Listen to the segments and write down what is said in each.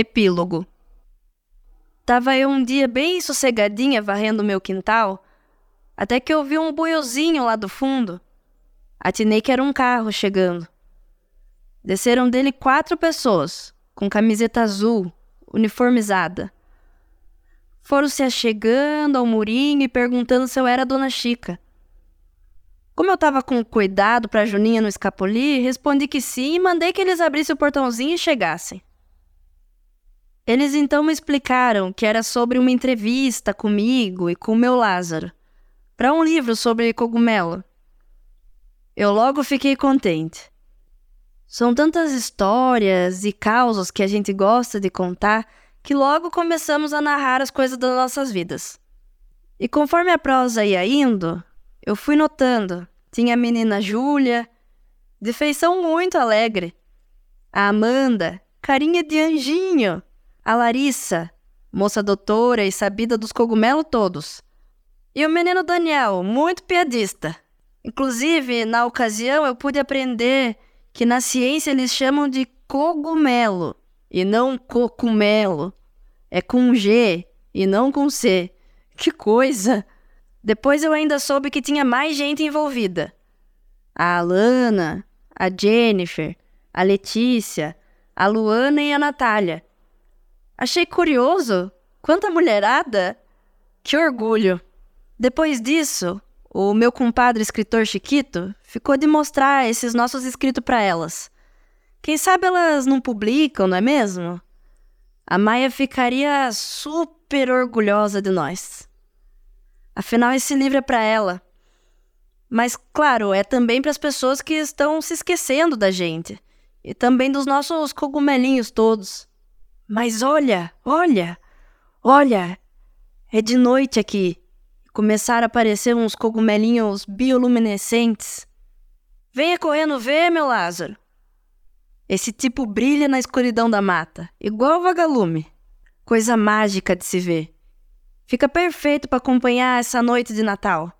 Epílogo Tava eu um dia bem sossegadinha varrendo meu quintal, até que eu vi um buiozinho lá do fundo. Atinei que era um carro chegando. Desceram dele quatro pessoas, com camiseta azul, uniformizada. Foram se achegando ao murinho e perguntando se eu era a Dona Chica. Como eu estava com cuidado para Juninha não escapulir, respondi que sim e mandei que eles abrissem o portãozinho e chegassem. Eles então me explicaram que era sobre uma entrevista comigo e com o meu Lázaro, para um livro sobre cogumelo. Eu logo fiquei contente. São tantas histórias e causas que a gente gosta de contar que logo começamos a narrar as coisas das nossas vidas. E conforme a prosa ia indo, eu fui notando. Tinha a menina Júlia, de feição muito alegre. A Amanda, carinha de anjinho. A Larissa, moça doutora e sabida dos cogumelos todos. E o menino Daniel, muito piadista. Inclusive, na ocasião, eu pude aprender que na ciência eles chamam de cogumelo e não cocumelo. É com G e não com C. Que coisa! Depois eu ainda soube que tinha mais gente envolvida. A Alana, a Jennifer, a Letícia, a Luana e a Natália. Achei curioso. Quanta mulherada! Que orgulho! Depois disso, o meu compadre escritor Chiquito ficou de mostrar esses nossos escritos para elas. Quem sabe elas não publicam, não é mesmo? A Maia ficaria super orgulhosa de nós. Afinal, esse livro é para ela. Mas, claro, é também para as pessoas que estão se esquecendo da gente. E também dos nossos cogumelinhos todos. Mas olha, olha, olha, é de noite aqui. Começaram a aparecer uns cogumelinhos bioluminescentes. Venha correndo ver, meu Lázaro. Esse tipo brilha na escuridão da mata, igual vagalume. Coisa mágica de se ver. Fica perfeito para acompanhar essa noite de Natal.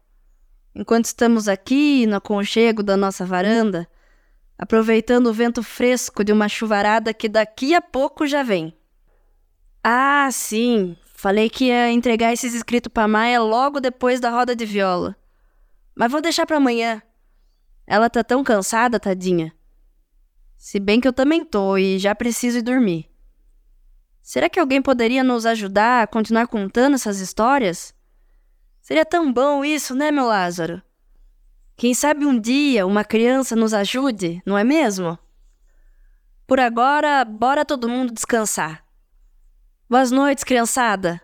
Enquanto estamos aqui no aconchego da nossa varanda, aproveitando o vento fresco de uma chuvarada que daqui a pouco já vem. Ah, sim. Falei que ia entregar esses escritos para Maia logo depois da roda de viola. Mas vou deixar para amanhã. Ela tá tão cansada, tadinha. Se bem que eu também tô e já preciso ir dormir. Será que alguém poderia nos ajudar a continuar contando essas histórias? Seria tão bom isso, né, meu Lázaro? Quem sabe um dia uma criança nos ajude, não é mesmo? Por agora, bora todo mundo descansar. Boas noites, criançada!